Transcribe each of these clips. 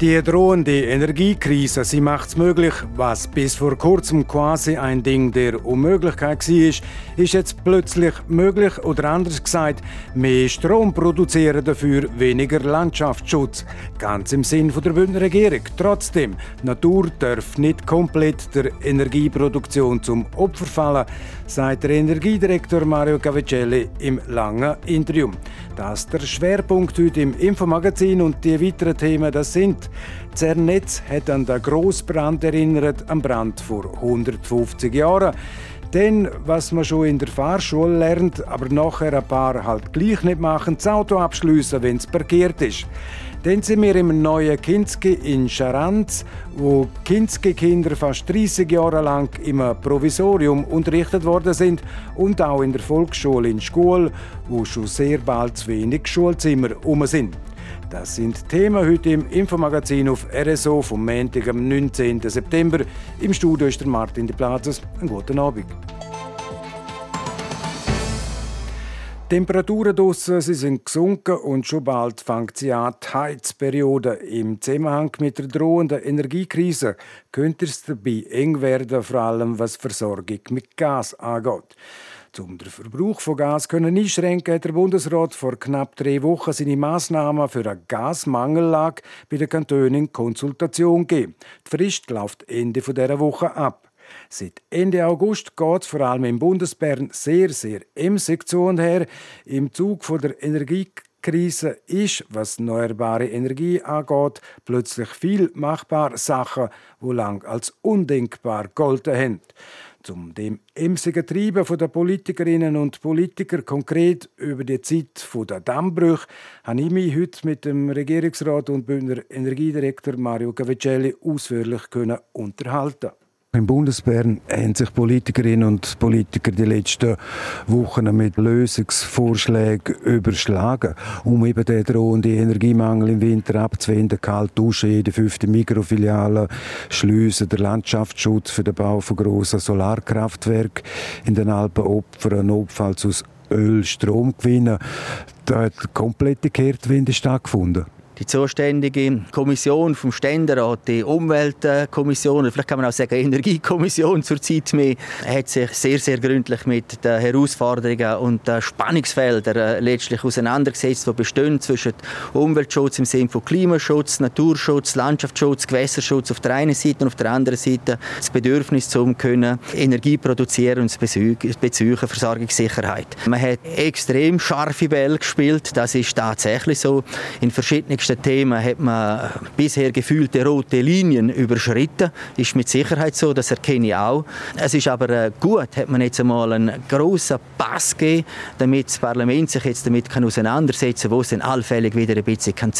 Die drohende Energiekrise, sie macht es möglich, was bis vor kurzem quasi ein Ding der Unmöglichkeit war, ist jetzt plötzlich möglich oder anders gesagt, mehr Strom produzieren dafür weniger Landschaftsschutz. Ganz im Sinn der Bündner Regierung. Trotzdem, Natur darf nicht komplett der Energieproduktion zum Opfer fallen, sagt der Energiedirektor Mario Cavicelli im langen Interview. Das ist der Schwerpunkt heute im Infomagazin und die weiteren Themen, das sind Zernetz hat an den Grossbrand erinnert, am Brand vor 150 Jahren. Denn, was man schon in der Fahrschule lernt, aber nachher ein paar halt gleich nicht machen, das Auto abschliessen, wenn es parkiert ist. Dann sind wir im neuen Kinski in Scharanz, wo Kinski-Kinder fast 30 Jahre lang im Provisorium unterrichtet worden sind und auch in der Volksschule in Schule, wo schon sehr bald zu wenig Schulzimmer um sind. Das sind Themen heute im Infomagazin auf RSO vom Montag, am 19. September. Im Studio ist der Martin de Plazas. Einen guten Abend. Temperaturen draussen sie sind gesunken und schon bald fängt sie an, die Heizperiode. Im Zusammenhang mit der drohenden Energiekrise könnte es dabei eng werden, vor allem was die Versorgung mit Gas angeht. Um den Verbrauch von Gas können einschränken, hat der Bundesrat vor knapp drei Wochen seine Massnahmen für eine Gasmangellage bei den Kantonen in Konsultation gegeben. Die Frist läuft Ende dieser Woche ab. Seit Ende August geht es vor allem im Bundesbern sehr, sehr emsig zu und her. Im Zug von der Energiekrise ist, was erneuerbare Energie angeht, plötzlich viel machbar Sachen, die lang als undenkbar golden haben. Zum dem emsigen Treiben der Politikerinnen und Politiker konkret über die Zeit der Dammbrüche habe ich mich heute mit dem Regierungsrat und Bündner Energiedirektor Mario Cavicelli ausführlich unterhalten. Im Bundesbern haben sich Politikerinnen und Politiker die letzten Wochen mit Lösungsvorschlägen überschlagen, um eben den drohenden Energiemangel im Winter abzuwenden. Kalt duschen, jede fünfte Mikrofiliale, Schliessen, der Landschaftsschutz für den Bau von grossen Solarkraftwerken in den Alpen opfern, notfalls aus Öl Strom gewinnen. Da hat komplette Kehrtwende stattgefunden die zuständige Kommission vom Ständerat, die Umweltkommission, vielleicht kann man auch sagen Energiekommission zurzeit mehr, hat sich sehr, sehr gründlich mit den Herausforderungen und den Spannungsfeldern äh, letztlich auseinandergesetzt, die bestehen zwischen Umweltschutz im Sinne von Klimaschutz, Naturschutz, Landschaftsschutz, Gewässerschutz auf der einen Seite und auf der anderen Seite das Bedürfnis zum können Energie produzieren und das Bezügen Versorgungssicherheit. Man hat extrem scharfe Bälle gespielt, das ist tatsächlich so. In verschiedenen wichtigsten Themen hat man bisher gefühlte rote Linien überschritten. Ist mit Sicherheit so, das erkenne ich auch. Es ist aber äh, gut, hat man jetzt einmal einen grossen Pass gegeben, damit das Parlament sich jetzt damit kann auseinandersetzen kann, wo es dann allfällig wieder ein bisschen kann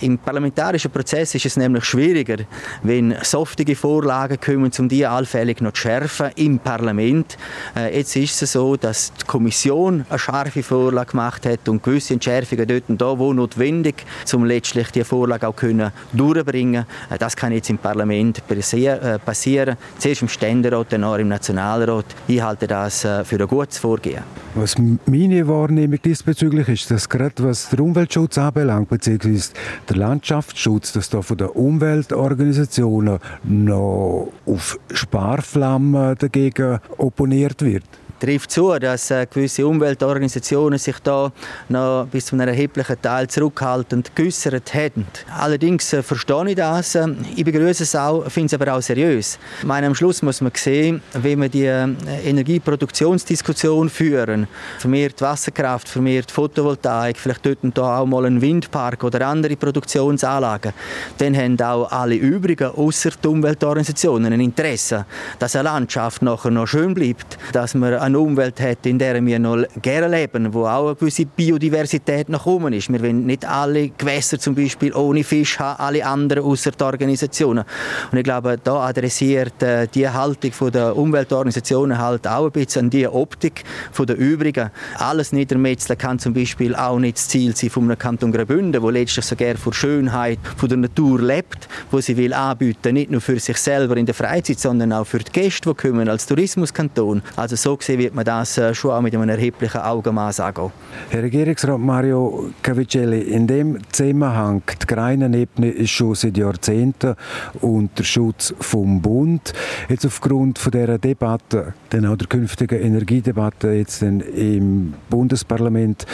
Im parlamentarischen Prozess ist es nämlich schwieriger, wenn softige Vorlagen kommen, um die allfällig noch zu schärfen im Parlament. Äh, jetzt ist es so, dass die Kommission eine scharfe Vorlage gemacht hat und gewisse Entschärfungen dort und da, wo notwendig, zum letztlich die Vorlage auch können durchbringen können. Äh, das kann jetzt im Parlament äh, passieren. Zuerst im Ständerat, dann auch im Nationalrat. Ich halte das äh, für ein gutes Vorgehen. Was meine Wahrnehmung diesbezüglich ist, dass gerade was den Umweltschutz anbelangt, beziehungsweise der Landschaftsschutz, dass da von den Umweltorganisationen noch auf Sparflammen dagegen opponiert wird trifft zu, dass äh, gewisse Umweltorganisationen sich da noch bis zu einem erheblichen Teil zurückhaltend geäußert hätten. Allerdings äh, verstehe ich das. Äh, ich begrüße es auch, finde es aber auch seriös. Ich meine, am Schluss muss man sehen, wenn wir die Energieproduktionsdiskussion führen, vermehrt Wasserkraft, vermehrt Photovoltaik, vielleicht dort und da auch mal ein Windpark oder andere Produktionsanlagen, dann haben auch alle übrigen, außer die Umweltorganisationen, ein Interesse, dass eine Landschaft nachher noch schön bleibt, dass man eine Umwelt hat, in der wir noch gerne leben, wo auch eine gewisse Biodiversität nach oben ist. Wir wollen nicht alle Gewässer zum Beispiel ohne Fisch haben, alle anderen außer die Organisationen. Und ich glaube, da adressiert äh, die Haltung der Umweltorganisationen halt auch ein bisschen an die Optik der übrigen. Alles niedermetzeln kann zum Beispiel auch nicht das Ziel sein von einem Kanton Graubünden, wo letztlich sogar von Schönheit von der Natur lebt, wo sie will anbieten, nicht nur für sich selber in der Freizeit, sondern auch für die Gäste, die kommen als Tourismuskanton. Also so gesehen wird man das äh, schon auch mit einem erheblichen Augenmaß angehen. Herr Regierungsrat Mario Cavicelli, in dem Zusammenhang, die Greinenebene ist schon seit Jahrzehnten unter Schutz vom Bund. Jetzt aufgrund von dieser Debatte, dann auch der künftigen Energiedebatte jetzt im Bundesparlament,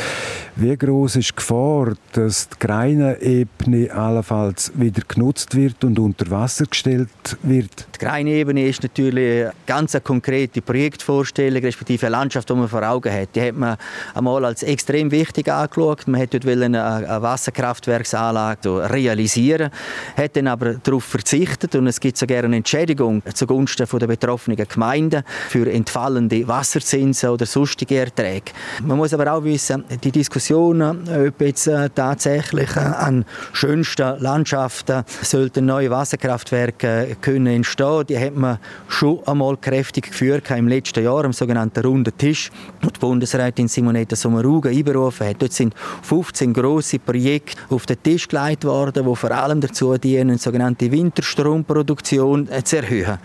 wie groß ist die Gefahr, dass die Greinenebene allenfalls wieder genutzt wird und unter Wasser gestellt wird? Die Greinebene ist natürlich eine ganz konkrete Projektvorstellung, respektive Landschaft, die man vor Augen hat. Die hat man einmal als extrem wichtig angeschaut. Man hat dort eine, Wasserkraftwerksanlage realisieren, hat dann aber darauf verzichtet und es gibt sogar eine Entschädigung zugunsten der betroffenen Gemeinden für entfallende Wasserzinsen oder sonstige Erträge. Man muss aber auch wissen, die Diskussion, ob jetzt äh, tatsächlich äh, an schönsten Landschaften sollten neue Wasserkraftwerke können entstehen, die hat man schon einmal kräftig geführt im letzten Jahr am sogenannten runden Tisch, wo die Bundesrätin Simonetta Sommaruga einberufen hat. Dort sind 15 große Projekte auf den Tisch gelegt worden, die vor allem dazu dienen, sogenannte Winterstromproduktion äh, zu erhöhen.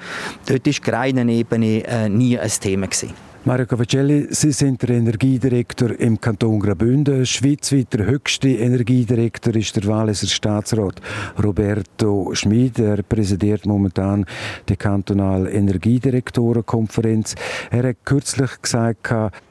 Dort ist Greinenebene äh, nie ein Thema gewesen. Mario Cavacelli, Sie sind der Energiedirektor im Kanton Graubünden. Schweizweit der höchste Energiedirektor ist der Walliser Staatsrat Roberto Schmid. Er präsidiert momentan die kantonale Energiedirektorenkonferenz. Er hat kürzlich gesagt,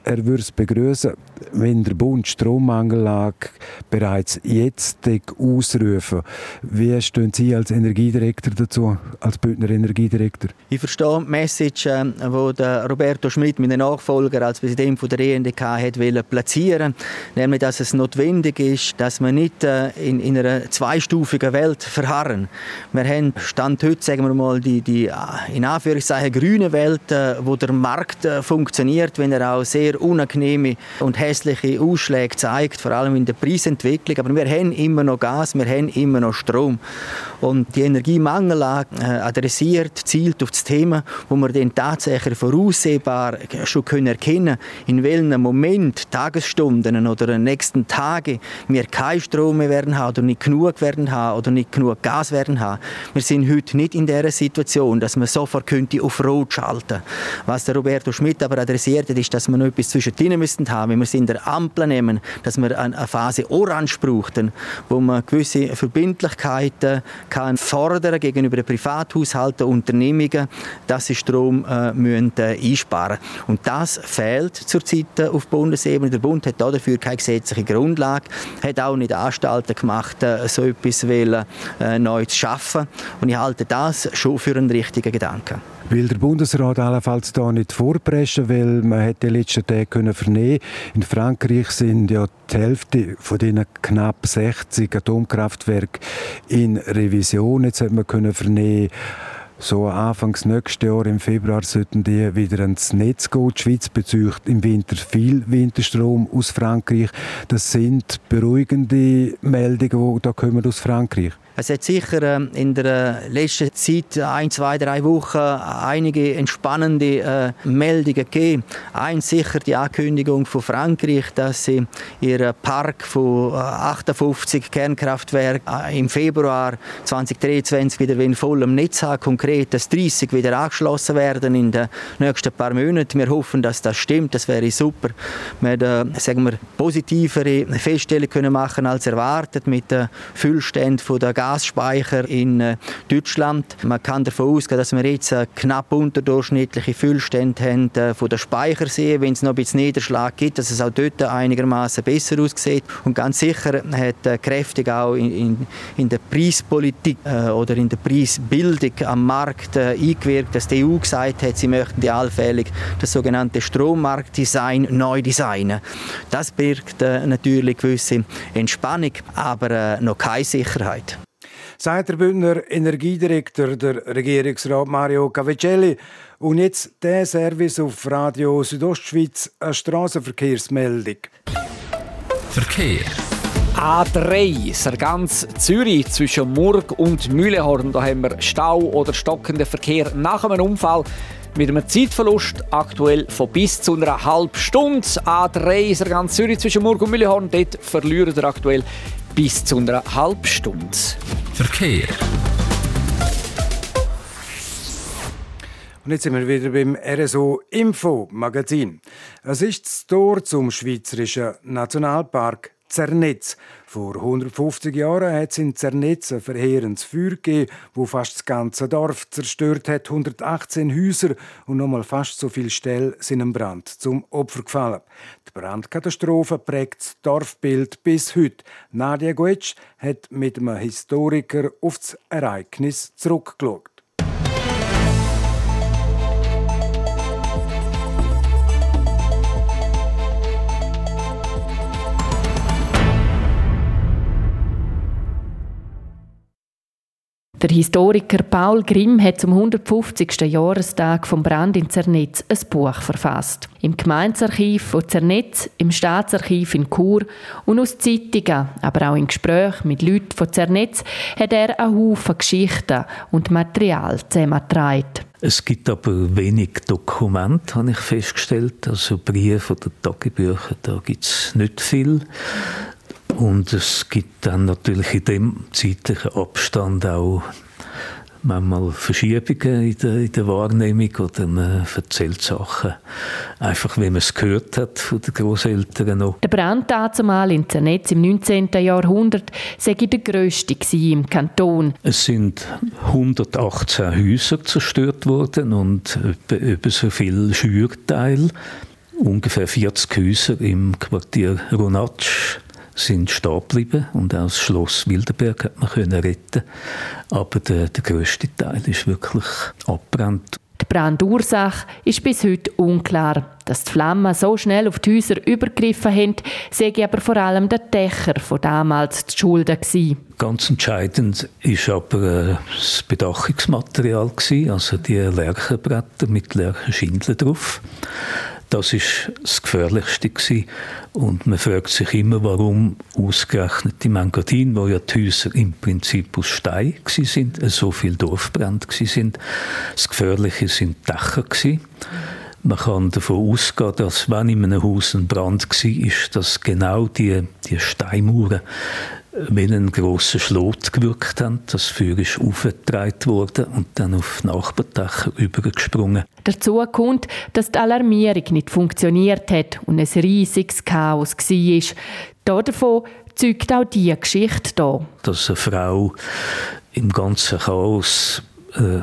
er würde es begrüßen, wenn der Bund Strommangellage bereits jetzt ausrufen. Wie stehen Sie als Energiedirektor dazu, als Bündner Energiedirektor? Ich verstehe die Message, die ähm, Roberto Schmidt, mein Nachfolger als Präsident der ENDK, hat platzieren nämlich, dass es notwendig ist, dass wir nicht äh, in, in einer zweistufigen Welt verharren. Wir haben Stand heute, sagen wir mal, die, die äh, in Anführungszeichen grüne Welt, äh, wo der Markt funktioniert, wenn er auch sehr unangenehme und hässliche Ausschläge zeigt, vor allem in der Preisentwicklung. Aber wir haben immer noch Gas, wir haben immer noch Strom. Und die Energiemangellage äh, adressiert, zielt auf das Thema, wo wir dann tatsächlich voraussehbar schon können erkennen in welchem Moment, Tagesstunden oder den nächsten Tagen wir keinen Strom mehr werden haben oder nicht genug werden haben oder nicht genug Gas werden haben. Wir sind heute nicht in der Situation, dass man sofort könnte auf Rot schalten. Was der Roberto Schmidt aber adressiert hat, ist, dass wir noch etwas zwischendrin müssen haben, wenn wir es in der Ampel nehmen, dass wir eine Phase Orange brauchen, wo man gewisse Verbindlichkeiten kann fordern gegenüber den Privathaushalten, Unternehmungen, dass sie Strom äh, müssen, äh, einsparen Und das fehlt zurzeit auf Bundesebene. Der Bund hat dafür keine gesetzliche Grundlage, hat auch nicht Anstalten gemacht, äh, so etwas wollen, äh, neu zu schaffen. Und ich halte das schon für einen richtigen Gedanken. Will der Bundesrat allenfalls da nicht vorpreschen, weil man die letzten Tage können. In Frankreich sind ja die Hälfte von diesen knapp 60 Atomkraftwerken in Revision. Jetzt hat man können vernehmen, so Anfangs nächstes Jahr im Februar sollten die wieder ans Netz gehen. Die Schweiz bezieht im Winter viel Winterstrom aus Frankreich. Das sind beruhigende Meldungen, die da kommen aus Frankreich. Es hat sicher ähm, in der letzten Zeit, ein, zwei, drei Wochen, einige entspannende äh, Meldungen gegeben. Eins sicher die Ankündigung von Frankreich, dass sie ihren Park von 58 äh, Kernkraftwerken äh, im Februar 2023 wieder in vollem Netz haben. Konkret, dass 30 wieder angeschlossen werden in den nächsten paar Monaten. Wir hoffen, dass das stimmt. Das wäre super. Wir wir, positivere Feststellungen können machen als erwartet mit den Füllständen der Gasspeicher in äh, Deutschland. Man kann davon ausgehen, dass wir jetzt äh, knapp unterdurchschnittliche Füllstände haben äh, von der Speichersee. Wenn es noch ein bisschen Niederschlag gibt, dass es auch dort einigermaßen besser aussieht. Und ganz sicher hat kräftig auch in, in, in der Preispolitik oder in der Preisbildung am Markt eingewirkt, dass die EU gesagt hat, sie möchten die allfällig das sogenannte Strommarktdesign neu designen. Das birgt natürlich gewisse Entspannung, aber noch keine Sicherheit sagt der Bündner Energiedirektor, der Regierungsrat Mario Cavicelli. Und jetzt der Service auf Radio Südostschweiz, eine Straßenverkehrsmeldung. Verkehr. A3, Sargans Zürich zwischen Murg und Mühlehorn. Da haben wir Stau oder stockenden Verkehr nach einem Unfall mit einem Zeitverlust aktuell von bis zu einer halben Stunde. A3 Sargans Zürich zwischen Murg und Mühlehorn. Dort verlieren wir aktuell bis zu einer halben Stunde. Verkehr. Und jetzt sind wir wieder beim RSO Info Magazin. Es ist das Tor zum Schweizerischen Nationalpark Zernetz. Vor 150 Jahren hat es in Zernetz ein verheerendes Feuer gegeben, wo fast das ganze Dorf zerstört hat. 118 Häuser und nochmal fast so viele Ställe sind im Brand zum Opfer gefallen. Die Brandkatastrophe prägt das Dorfbild bis heute. Nadia Goetsch hat mit einem Historiker auf das Ereignis zurückgeschaut. Der Historiker Paul Grimm hat zum 150. Jahrestag vom Brand in Zernetz ein Buch verfasst. Im Gemeinsarchiv von Zernetz, im Staatsarchiv in Chur und aus Zeitungen, aber auch in Gesprächen mit Leuten von Zernetz, hat er einen Haufen Geschichten und Material zusammengetragen. Es gibt aber wenig Dokumente, habe ich festgestellt. Also Briefe oder Tagebücher, da gibt es nicht viel. Und es gibt dann natürlich in dem zeitlichen Abstand auch manchmal Verschiebungen in der, in der Wahrnehmung oder man erzählt Sachen einfach, wie man es gehört hat von den Großeltern noch. Der Brand zumal in Zernetz im 19. Jahrhundert sei der grösste im Kanton. Es sind 118 Häuser zerstört worden und über so viele Schürteile. Ungefähr 40 Häuser im Quartier Ronatsch sind stehen geblieben und auch das Schloss Wildenberg hat man können retten aber der, der grösste Teil ist wirklich abbrannt. Die Brandursache ist bis heute unklar. Dass die Flammen so schnell auf die Häuser übergriffen haben, sehe aber vor allem der Dächer von damals die Schulden gewesen. Ganz entscheidend ist aber äh, das Bedachungsmaterial gewesen, also die Lärchenbretter mit Lärchenschindeln drauf. Das ist das Gefährlichste gewesen. Und man fragt sich immer, warum ausgerechnet die Mangadin, wo ja die Häuser im Prinzip aus Stein sind, so viel Dorfbrand sind. Das Gefährliche sind die Dächer gewesen. Man kann davon ausgehen, dass wenn in einem Haus ein Brand war, ist, dass genau die, die Steinmauern wie einen grossen Schlot gewirkt haben. Das Feuer ist aufgetragen worden und dann auf Nachbardächer übergesprungen. Dazu kommt, dass die Alarmierung nicht funktioniert hat und ein riesiges Chaos war. Davon zeugt auch diese Geschichte hier. Dass eine Frau im ganzen Chaos äh,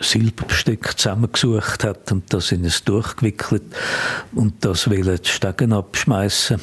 Silberbestück zusammengesucht hat und das in ein durchgewickelt und das will die Stegen abschmeißen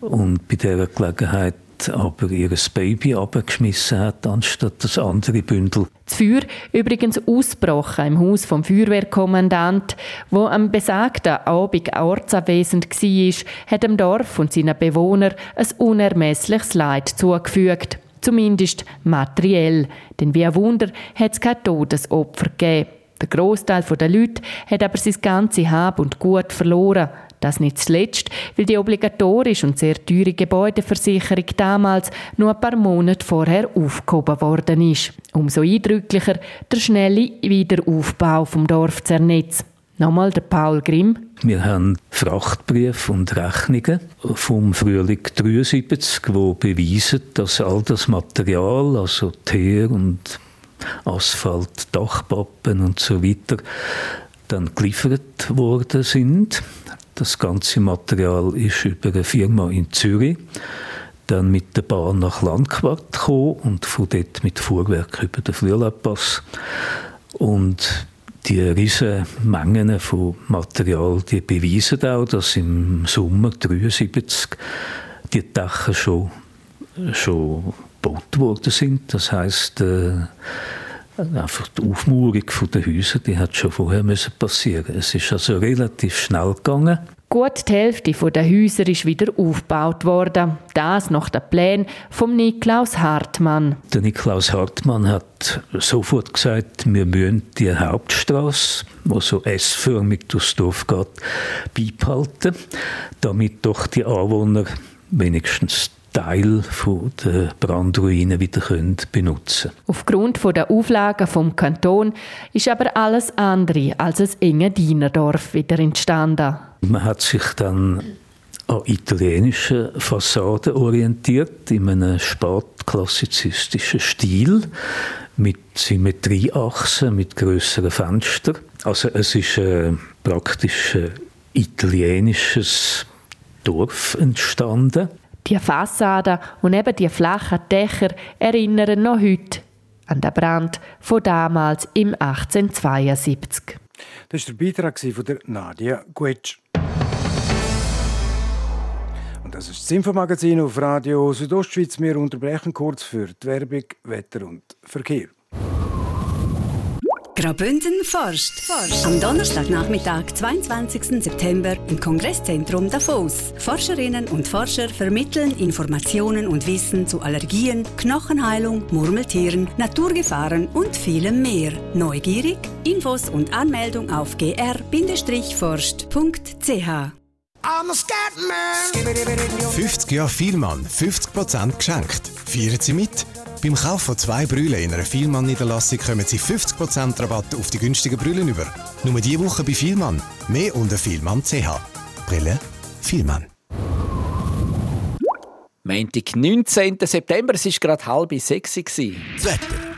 und bei dieser Gelegenheit aber ihr Baby abgeschmissen hat, anstatt das andere Bündel. Das Feuer übrigens ausgebrochen im Haus vom Feuerwehrkommandant, wo am besagten Abend ortsanwesend war, hat dem Dorf und seinen Bewohnern ein unermessliches Leid zugefügt. Zumindest materiell. Denn wie ein Wunder hat es kein Todesopfer gegeben. Der Großteil der Leute hat aber sein ganzes Hab und Gut verloren. Das nicht zuletzt, weil die obligatorische und sehr teure Gebäudeversicherung damals nur ein paar Monate vorher aufgehoben worden ist. Umso eindrücklicher der schnelle Wiederaufbau vom Dorf Zernetz. Nochmal der Paul Grimm. Wir haben Frachtbriefe und Rechnungen vom Frühling 73, die beweisen, dass all das Material, also Teer und Asphalt, Dachpappen und so weiter, dann geliefert worden sind. Das ganze Material ist über eine Firma in Zürich dann mit der Bahn nach Landquart gekommen und von dort mit Fuhrwerk über den Flurlapass. Und die riesen Mengen von Material, die beweisen auch, dass im Sommer 73 die Dächer schon, schon gebaut worden sind. Das heißt, äh, einfach die Aufmauerung der Häuser, die hat schon vorher müssen passieren. Es ist also relativ schnell gegangen. Gut die Hälfte der Häuser ist wieder aufgebaut worden. Das nach den Plänen von Niklaus Hartmann. Der Niklaus Hartmann hat sofort gesagt, wir müssen die Hauptstraße, die so S-förmig durchs Dorf geht, beibehalten, damit doch die Anwohner wenigstens Teil der Brandruine wieder können benutzen Aufgrund der Auflagen vom Kanton ist aber alles andere als ein enge Dienerdorf wieder entstanden. Man hat sich dann an italienischen Fassaden orientiert, in einem spätklassizistischen Stil, mit Symmetrieachsen, mit größeren Fenstern. Also es ist äh, praktisch ein italienisches Dorf entstanden. Die Fassaden und eben die flachen Dächer erinnern noch heute an den Brand von damals im 1872. Das war der Beitrag von Nadia Guetsch. Und das ist das Infomagazin auf Radio Südostschweiz. Wir unterbrechen kurz für die Werbung, Wetter und Verkehr. Graubünden forscht. forscht. Am Donnerstagnachmittag, 22. September, im Kongresszentrum Davos. Forscherinnen und Forscher vermitteln Informationen und Wissen zu Allergien, Knochenheilung, Murmeltieren, Naturgefahren und vielem mehr. Neugierig? Infos und Anmeldung auf gr-forscht.ch. 50 Jahre Vielmann, 50% geschenkt. Feiern Sie mit? Beim Kauf von zwei Brüllen in einer Vielmann-Niederlassung kommen Sie 50% Rabatt auf die günstigen Brüllen über. Nur diese Woche bei Vielmann. Mehr unter vielmann.ch. Brille Vielmann. Montag, 19. September, es war gerade halb sechs. Das Wetter.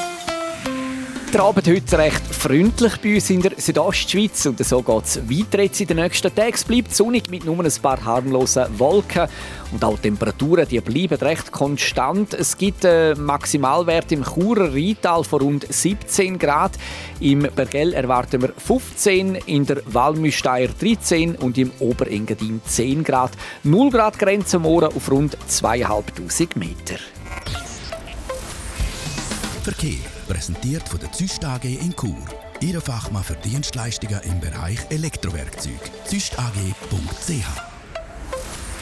der Abend heute recht freundlich bei uns in der Südostschweiz und so geht es weiter jetzt in den nächsten Tagen. Es bleibt sonnig mit nur ein paar harmlosen Wolken und auch die Temperaturen die bleiben recht konstant. Es gibt einen Maximalwert im Churer Rheintal von rund 17 Grad. Im Bergell erwarten wir 15, in der Walmüsteier 13 und im Oberengadin 10 Grad. 0 Grad Grenze am Morgen auf rund 2500 Meter. Verkehr präsentiert von der Züst AG in Chur. Ihre Fachmann für Dienstleistungen im Bereich Elektrowerkzeug. züstag.ch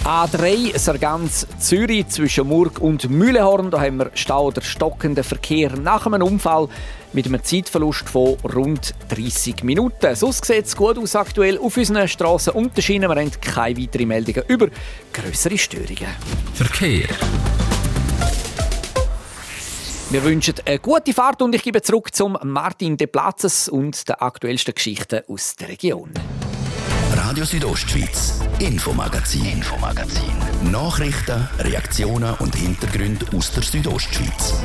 A3 Sargans Zürich zwischen Murg und Mühlehorn. Da haben wir Stau oder stockenden Verkehr nach einem Unfall mit einem Zeitverlust von rund 30 Minuten. Sonst sieht es gut aus aktuell auf unseren Straßen und den Schienen. Wir haben keine weiteren Meldungen über größere Störungen. Verkehr. Wir wünschen eine gute Fahrt und ich gebe zurück zum Martin De Platzes und den aktuellsten Geschichten aus der Region. Radio Südostschweiz, Infomagazin, Infomagazin. Nachrichten, Reaktionen und Hintergründe aus der Südostschweiz.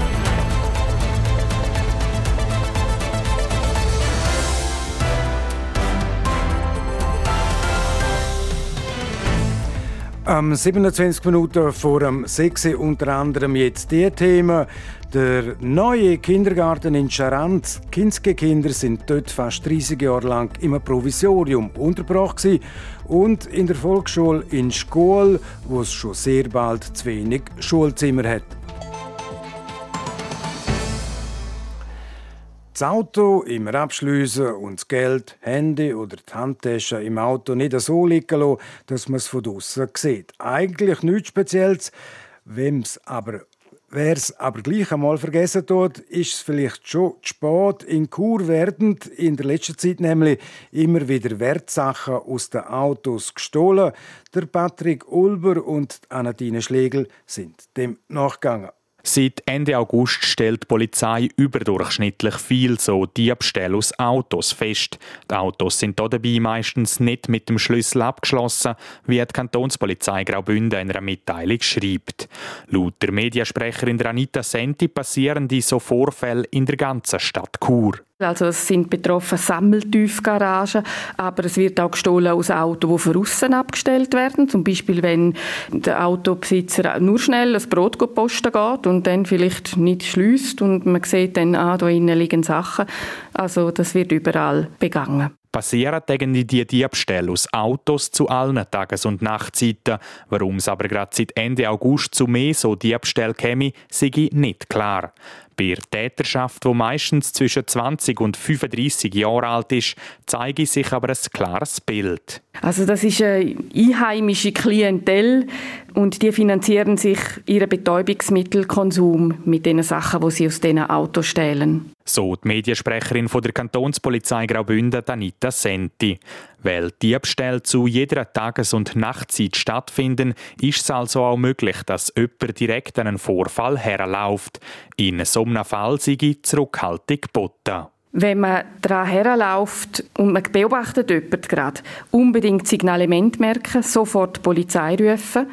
Am 27 Minuten vor dem 6 unter anderem jetzt die Themen. Der neue Kindergarten in Charant. Kinske-Kinder sind dort fast 30 Jahre lang im Provisorium untergebracht und in der Volksschule in Schkol, wo es schon sehr bald zu wenig Schulzimmer hat. Das Auto immer abschliessen und das Geld, Handy oder die Handtasche im Auto nicht so liegen lassen, dass man es von draussen sieht. Eigentlich nichts Spezielles. Wem's aber Wer es aber gleich einmal vergessen tut, ist es vielleicht schon zu spät. In Kur werden in der letzten Zeit nämlich immer wieder Wertsachen aus den Autos gestohlen. Der Patrick Ulber und Anadine Schlegel sind dem nachgegangen. Seit Ende August stellt die Polizei überdurchschnittlich viel so Diebstähle aus Autos fest. Die Autos sind dabei meistens nicht mit dem Schlüssel abgeschlossen, wie die Kantonspolizei Graubünden in einer Mitteilung schreibt. Laut der Mediasprecherin Anita Senti passieren diese Vorfälle in der ganzen Stadt Chur. Also es sind betroffen Sammeltiefgaragen, aber es wird auch gestohlen aus Autos, die von außen abgestellt werden. Zum Beispiel, wenn der Autobesitzer nur schnell ein Brot posten geht und dann vielleicht nicht schließt und man sieht dann, ah, da innen liegen Sachen. Also das wird überall begangen. Passieren irgendwie die Diebstähle aus Autos zu allen Tages- und Nachtzeiten. Warum es aber gerade seit Ende August zu mehr so Diebstähle käme, sei nicht klar. Bei der Täterschaft, die meistens zwischen 20 und 35 Jahren alt ist, zeige sich aber ein klares Bild. Also das ist eine einheimische Klientel und die finanzieren sich ihren Betäubungsmittelkonsum mit den Sachen, die sie aus diesen Autos stehlen. So die Mediensprecherin von der Kantonspolizei Graubünden, Anita Senti. Weil Diebstähle zu jeder Tages- und Nachtzeit stattfinden, ist es also auch möglich, dass jemand direkt einen Vorfall herläuft. In so einem Fall sei Zurückhaltung geboten wenn man daran herläuft und man beobachtet jemanden gerade, unbedingt Signalement merken, sofort die Polizei rufen.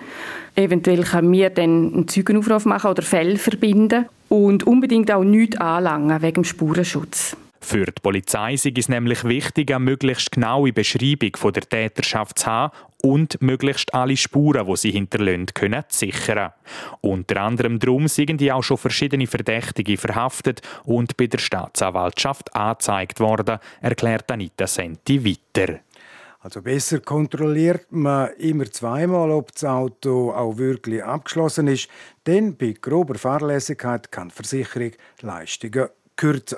Eventuell können wir dann einen Zeugenaufruf machen oder Fälle verbinden und unbedingt auch nichts anlangen wegen dem Spurenschutz. Für die Polizei ist es nämlich wichtig, eine möglichst genaue Beschreibung der Täterschaft zu haben und möglichst alle Spuren, die sie hinterlassen, können zu sichern. Unter anderem darum sind die auch schon verschiedene Verdächtige verhaftet und bei der Staatsanwaltschaft angezeigt worden, erklärt Anita Senti weiter. Also besser kontrolliert man immer zweimal, ob das Auto auch wirklich abgeschlossen ist, denn bei grober Fahrlässigkeit kann die Versicherung Leistungen kürzen.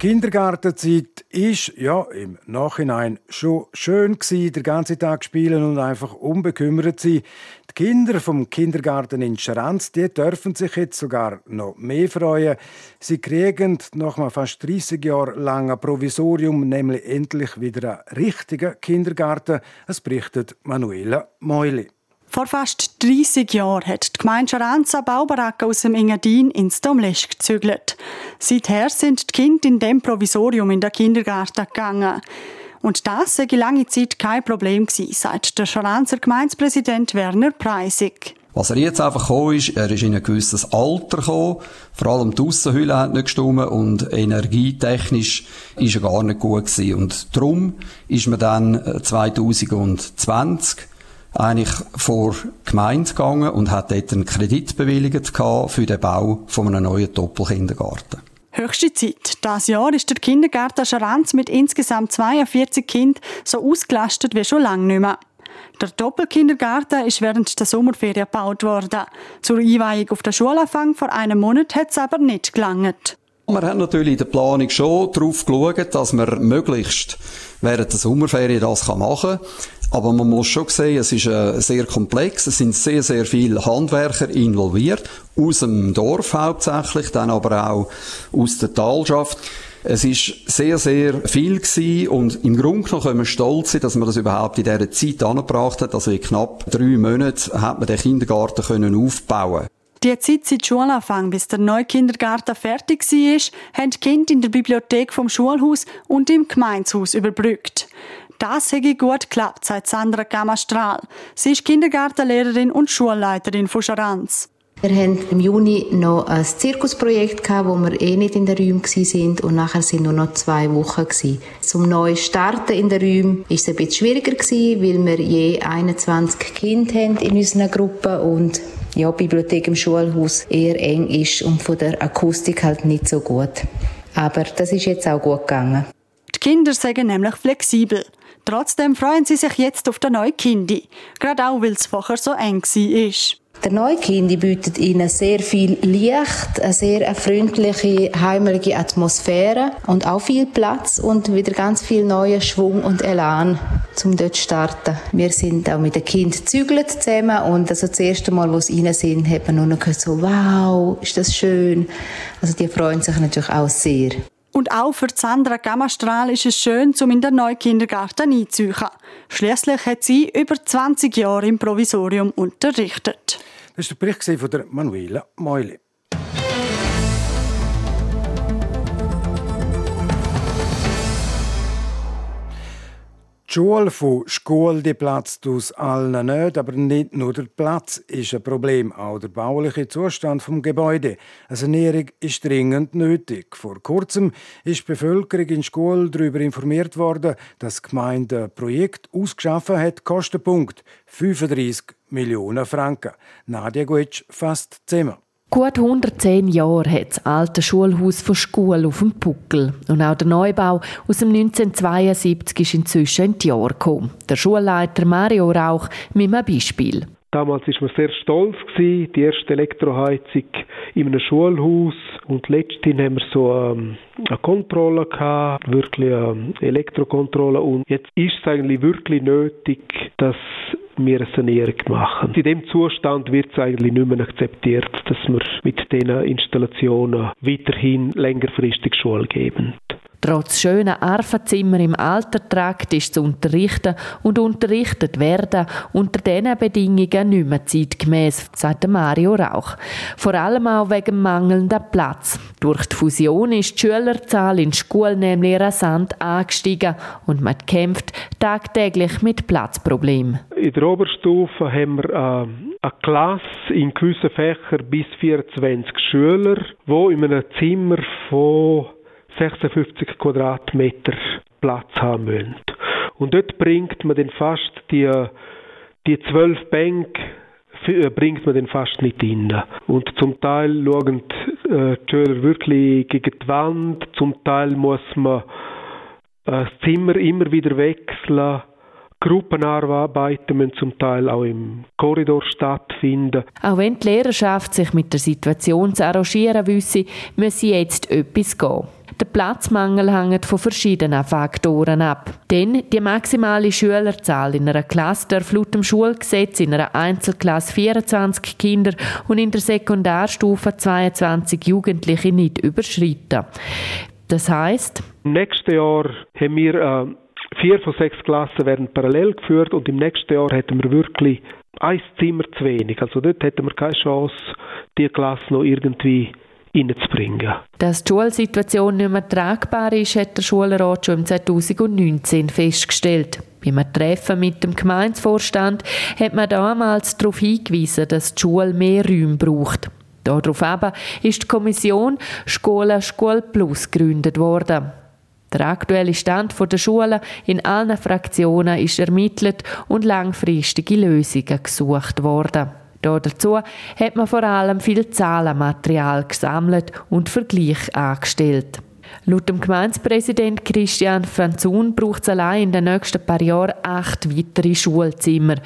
Die Kindergartenzeit ist ja im Nachhinein schon schön gewesen, den ganzen Tag spielen und einfach unbekümmert sein. Die Kinder vom Kindergarten in Scheranz, die dürfen sich jetzt sogar noch mehr freuen. Sie kriegen nach fast 30 Jahre langen Provisorium nämlich endlich wieder einen richtigen Kindergarten. Es berichtet Manuela Meuli. Vor fast 30 Jahren hat die Gemeinde Scharanza Baubaracke aus dem Engadin ins Domlesch gezügelt. Seither sind die Kinder in dem Provisorium in den Kindergarten gegangen. Und das sei lange Zeit kein Problem gewesen, sagt der Scharanzer Gemeindepräsident Werner Preisig. Was er jetzt einfach gekommen ist, er ist in ein gewisses Alter gekommen. Vor allem die Aussenhülle hat nicht gestimmt und energietechnisch ist er gar nicht gut gewesen. Und darum ist man dann 2020 äh, eigentlich vor Gemeinde gegangen und hat dort einen Kredit bewilligt für den Bau von einem neuen Doppelkindergarten. Höchste Zeit. Das Jahr ist der Kindergarten Scharanz mit insgesamt 42 Kindern so ausgelastet wie schon lange nicht mehr. Der Doppelkindergarten ist während der Sommerferien gebaut worden. Zur Einweihung auf den Schulanfang vor einem Monat hat es aber nicht gelangt. Wir haben natürlich in der Planung schon darauf geschaut, dass man möglichst während der Sommerferien das machen kann. Aber man muss schon sehen, es ist äh, sehr komplex. Es sind sehr, sehr viele Handwerker involviert. Aus dem Dorf hauptsächlich, dann aber auch aus der Talschaft. Es ist sehr, sehr viel gewesen und im Grunde genommen können wir stolz sein, dass man das überhaupt in dieser Zeit angebracht hat. Also in knapp drei Monaten hat man den Kindergarten können aufbauen die Zeit seit Schulanfang, bis der neue Kindergarten fertig war, haben die Kinder in der Bibliothek vom Schulhaus und im Gemeinshaus überbrückt. Das hätte gut geklappt, sagt Sandra Gamma-Strahl. Sie ist Kindergartenlehrerin und Schulleiterin von Scharanz. Wir hatten im Juni noch ein Zirkusprojekt, wo wir eh nicht in den Räumen waren und nachher sind nur noch zwei Wochen. Zum neuen Starten in den Räumen war es ein bisschen schwieriger, weil wir je 21 Kinder haben in unserer Gruppe und ja, Bibliothek im Schulhaus eher eng ist und von der Akustik halt nicht so gut. Aber das ist jetzt auch gut gegangen. Die Kinder sagen nämlich flexibel. Trotzdem freuen sie sich jetzt auf den neuen Kindi. Gerade auch, weil es vorher so eng war. Der neue Kindi bietet ihnen sehr viel Licht, eine sehr freundliche, heimelige Atmosphäre und auch viel Platz und wieder ganz viel neuer Schwung und Elan, zum dort zu starten. Wir sind auch mit den Kindern zügelt zusammen und also das erste Mal, wo sie rein sind, hat man nur noch gehört so, wow, ist das schön. Also die freuen sich natürlich auch sehr. Und auch für Sandra Gammastrahl ist es schön, um in den neuen Kindergarten einzuziehen. Schließlich hat sie über 20 Jahre im Provisorium unterrichtet. Das war der Bericht von Manuela Meuli. Die Schule von Schule die platzt aus allen nicht, aber nicht nur der Platz ist ein Problem, auch der bauliche Zustand vom Gebäude. Eine Sanierung ist dringend nötig. Vor kurzem ist die Bevölkerung in Schule darüber informiert worden, dass die Gemeinde ein Projekt ausgeschaffen hat, Kostenpunkt 35 Millionen Franken. Nadia Guetsch fasst zusammen. Gut 110 Jahre hat das alte Schulhaus von Schule auf dem Puckel. Und auch der Neubau aus dem 1972 ist inzwischen in die Jahre gekommen. Der Schulleiter Mario Rauch mit einem Beispiel. Damals war man sehr stolz gewesen, die erste Elektroheizung in einem Schulhaus und letztens haben wir so ähm, eine Kontrolle gehabt, wirklich eine Elektrokontrolle und jetzt ist es eigentlich wirklich nötig, dass wir eine Sanierung machen. In dem Zustand wird es eigentlich nicht mehr akzeptiert, dass wir mit diesen Installationen weiterhin längerfristig Schule geben. Trotz schöner Arfenzimmer im Altertrakt ist zu unterrichten und unterrichtet werden unter diesen Bedingungen nicht mehr zeitgemäß, sagt Mario Rauch. Vor allem auch wegen mangelnder Platz. Durch die Fusion ist die Schülerzahl in der Schule nämlich rasant angestiegen und man kämpft tagtäglich mit Platzproblemen. In der Oberstufe haben wir äh, eine Klasse in gewissen Fächern bis 24 Schüler, die in einem Zimmer von 56 Quadratmeter Platz haben müssen. Und dort bringt man dann fast die, die zwölf Bänke äh, bringt man dann fast nicht rein. Und zum Teil schauen äh, die Schüler wirklich gegen die Wand, zum Teil muss man äh, das Zimmer immer wieder wechseln. Gruppenarbeiten müssen zum Teil auch im Korridor stattfinden. Auch wenn die Lehrerschaft sich mit der Situation zu arrangieren wüsste, müsse jetzt etwas gehen. Der Platzmangel hängt von verschiedenen Faktoren ab. Denn die maximale Schülerzahl in einer Klasse darf laut dem Schulgesetz in einer Einzelklasse 24 Kinder und in der Sekundarstufe 22 Jugendliche nicht überschreiten. Das heißt, im nächsten Jahr haben wir äh, vier von sechs Klassen werden parallel geführt und im nächsten Jahr hätten wir wirklich ein Zimmer zu wenig. Also dort hätten wir keine Chance, die Klasse noch irgendwie reinzubringen. Dass die Schulsituation nicht mehr tragbar ist, hat der Schulrat schon im 2019 festgestellt. Bei einem Treffen mit dem Gemeinsvorstand hat man damals darauf hingewiesen, dass die Schule mehr Räume braucht. Darauf ist die Kommission Schule Schule Plus gegründet worden. Der aktuelle Stand der Schulen in allen Fraktionen ist ermittelt und langfristige Lösungen gesucht worden. Dazu hat man vor allem viel Zahlenmaterial gesammelt und Vergleich angestellt. Laut dem Gemeindepräsident Christian Franzun braucht es allein in den nächsten paar Jahren acht weitere Schulzimmer.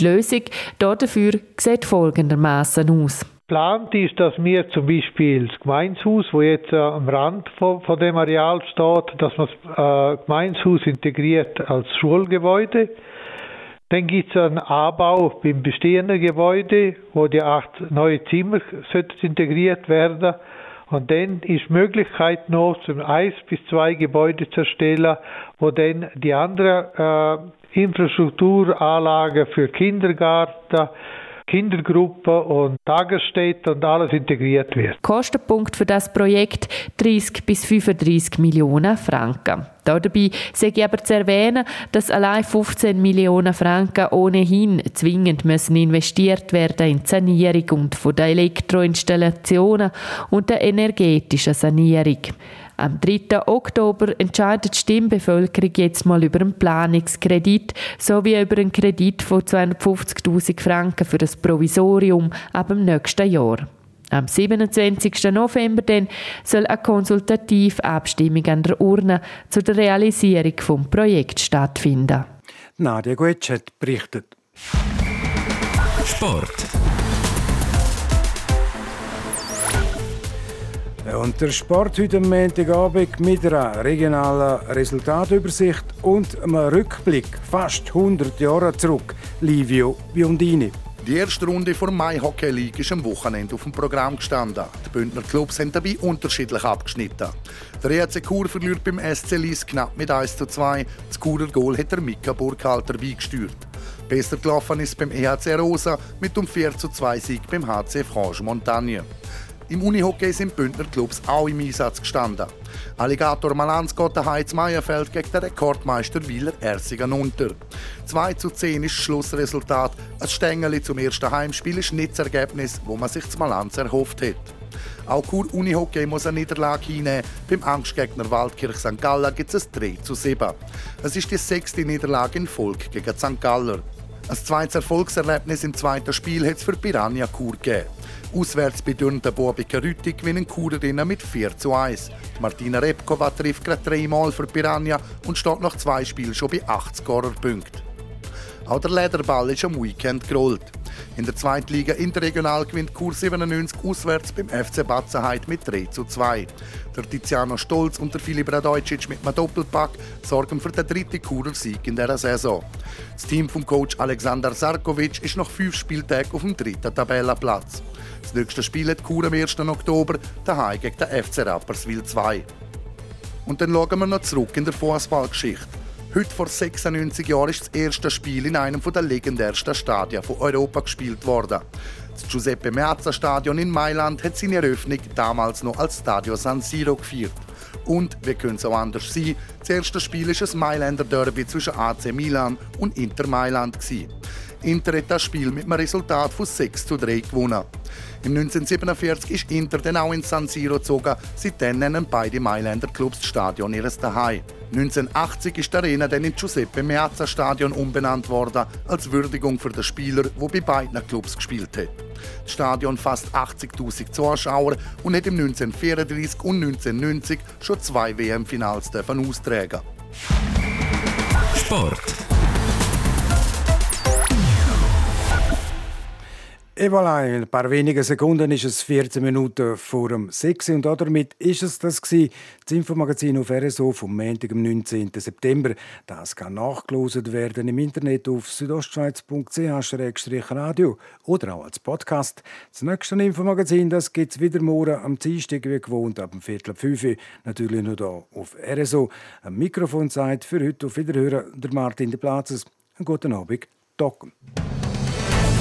Die Lösung dafür sieht folgendermaßen aus. Geplant ist, dass wir zum Beispiel das Gemeinshaus, wo jetzt äh, am Rand von, von, dem Areal steht, dass man das äh, Gemeinshaus integriert als Schulgebäude dann gibt es einen Anbau beim bestehenden Gebäude, wo die acht neue Zimmer integriert werden. Und dann ist Möglichkeit noch, zum eins bis zwei Gebäude zu erstellen, wo dann die anderen äh, Infrastrukturanlagen für Kindergarten, Kindergruppen und Tagesstätten und alles integriert wird. Kostenpunkt für das Projekt 30 bis 35 Millionen Franken. Dabei sei aber zu erwähnen, dass allein 15 Millionen Franken ohnehin zwingend müssen investiert werden in die Sanierung und von der Elektroinstallationen und der energetischen Sanierung. Am 3. Oktober entscheidet die Stimmbevölkerung jetzt mal über einen Planungskredit sowie über einen Kredit von 250.000 Franken für das Provisorium ab dem nächsten Jahr. Am 27. November dann soll eine konsultative Abstimmung an der Urne zu der Realisierung des Projekts stattfinden. Nadia hat berichtet. Sport. Und der Sport heute am Montagabend mit einer regionalen Resultatübersicht und einem Rückblick fast 100 Jahre zurück. Livio Biondini. Die erste Runde der Mai Hockey League ist am Wochenende auf dem Programm gestanden. Die Bündner Clubs haben dabei unterschiedlich abgeschnitten. Der EHC Chur verliert beim SC Lies knapp mit 1 zu 2. Das Churer Goal hat der Mika Burkhalter beigesteuert. Besser gelaufen ist beim EHC Rosa mit dem 4 zu 2 Sieg beim HC Franche Montagne. Im Unihockey sind Bündner Clubs auch im Einsatz gestanden. Alligator Malanz Heiz Meierfeld gegen den Rekordmeister Wieler Ersigen unter. 2 zu 10 ist das Schlussresultat. Ein Stängeli zum ersten Heimspiel ist nicht das Ergebnis, wo man sich zu Malanz erhofft hat. Auch Kur Unihockey muss eine Niederlage hinnehmen. Beim Angstgegner Waldkirch St. Galler gibt es ein 3 zu 7. Es ist die sechste Niederlage in Folge gegen St. Galler. Ein zweites Erfolgserlebnis im zweiten Spiel hat es für Piranha Chur gegeben. Auswärts bei Dürnten Bobiker Rütti gewinnen Churerinnen mit 4 zu 1. Martina Repkova trifft gerade dreimal für Piranha und steht nach zwei Spielen schon bei 80 Scorerpunkten. Auch der Lederball ist am Weekend gerollt. In der zweiten Liga interregional gewinnt Kur 97 auswärts beim FC Batzenheit mit 3 zu 2. Der Tiziano Stolz und der Filip Radojcic mit einem Doppelpack sorgen für den dritten Kurer Sieg in dieser Saison. Das Team vom Coach Alexander Sarkovic ist nach fünf Spieltagen auf dem dritten Tabellenplatz. Das nächste Spiel hat Kur am 1. Oktober daheim gegen den FC Rapperswil 2. Und dann schauen wir noch zurück in der Fußballgeschichte. Heute vor 96 Jahren ist das erste Spiel in einem der legendärsten Stadien von Europa gespielt worden. Das Giuseppe Meazza Stadion in Mailand hat seine Eröffnung damals noch als Stadio San Siro gefeiert. Und, wie könnte es auch anders sein, das erste Spiel war ein Mailänder Derby zwischen AC Milan und Inter Mailand. Inter hat das Spiel mit einem Resultat von 6 zu 3 gewonnen. Im 1947 ist Inter dann auch in San Siro gezogen. Seitdem nennen beide Mailänder Clubs das Stadion ihres Daheim. 1980 ist die Arena dann in Giuseppe Meazza Stadion umbenannt worden, als Würdigung für den Spieler, der bei beiden Clubs gespielt hat. Das Stadion fasst 80.000 Zuschauer und hat im 1934 und 1990 schon zwei WM-Finals austragen. Sport. Et voilà, in ein paar wenigen Sekunden ist es 14 Minuten vor dem 6 und damit ist es das gewesen, das Infomagazin auf RSO vom Montag, am 19. September. Das kann nachgelost werden im Internet auf südostschweiz.ch-radio oder auch als Podcast. Das nächste Infomagazin das gibt es wieder morgen am Dienstag, wie gewohnt, ab dem Viertel fünf natürlich nur hier auf RSO. Am Mikrofon sagt für heute auf Wiederhören der Martin de Platzes. Einen guten Abend, Docken.